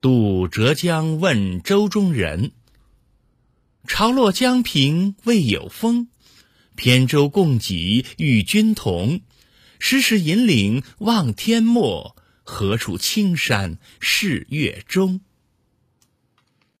渡浙江问舟中人，潮落江平未有风，扁舟共济与君同，时时引领望天漠，何处青山是月中。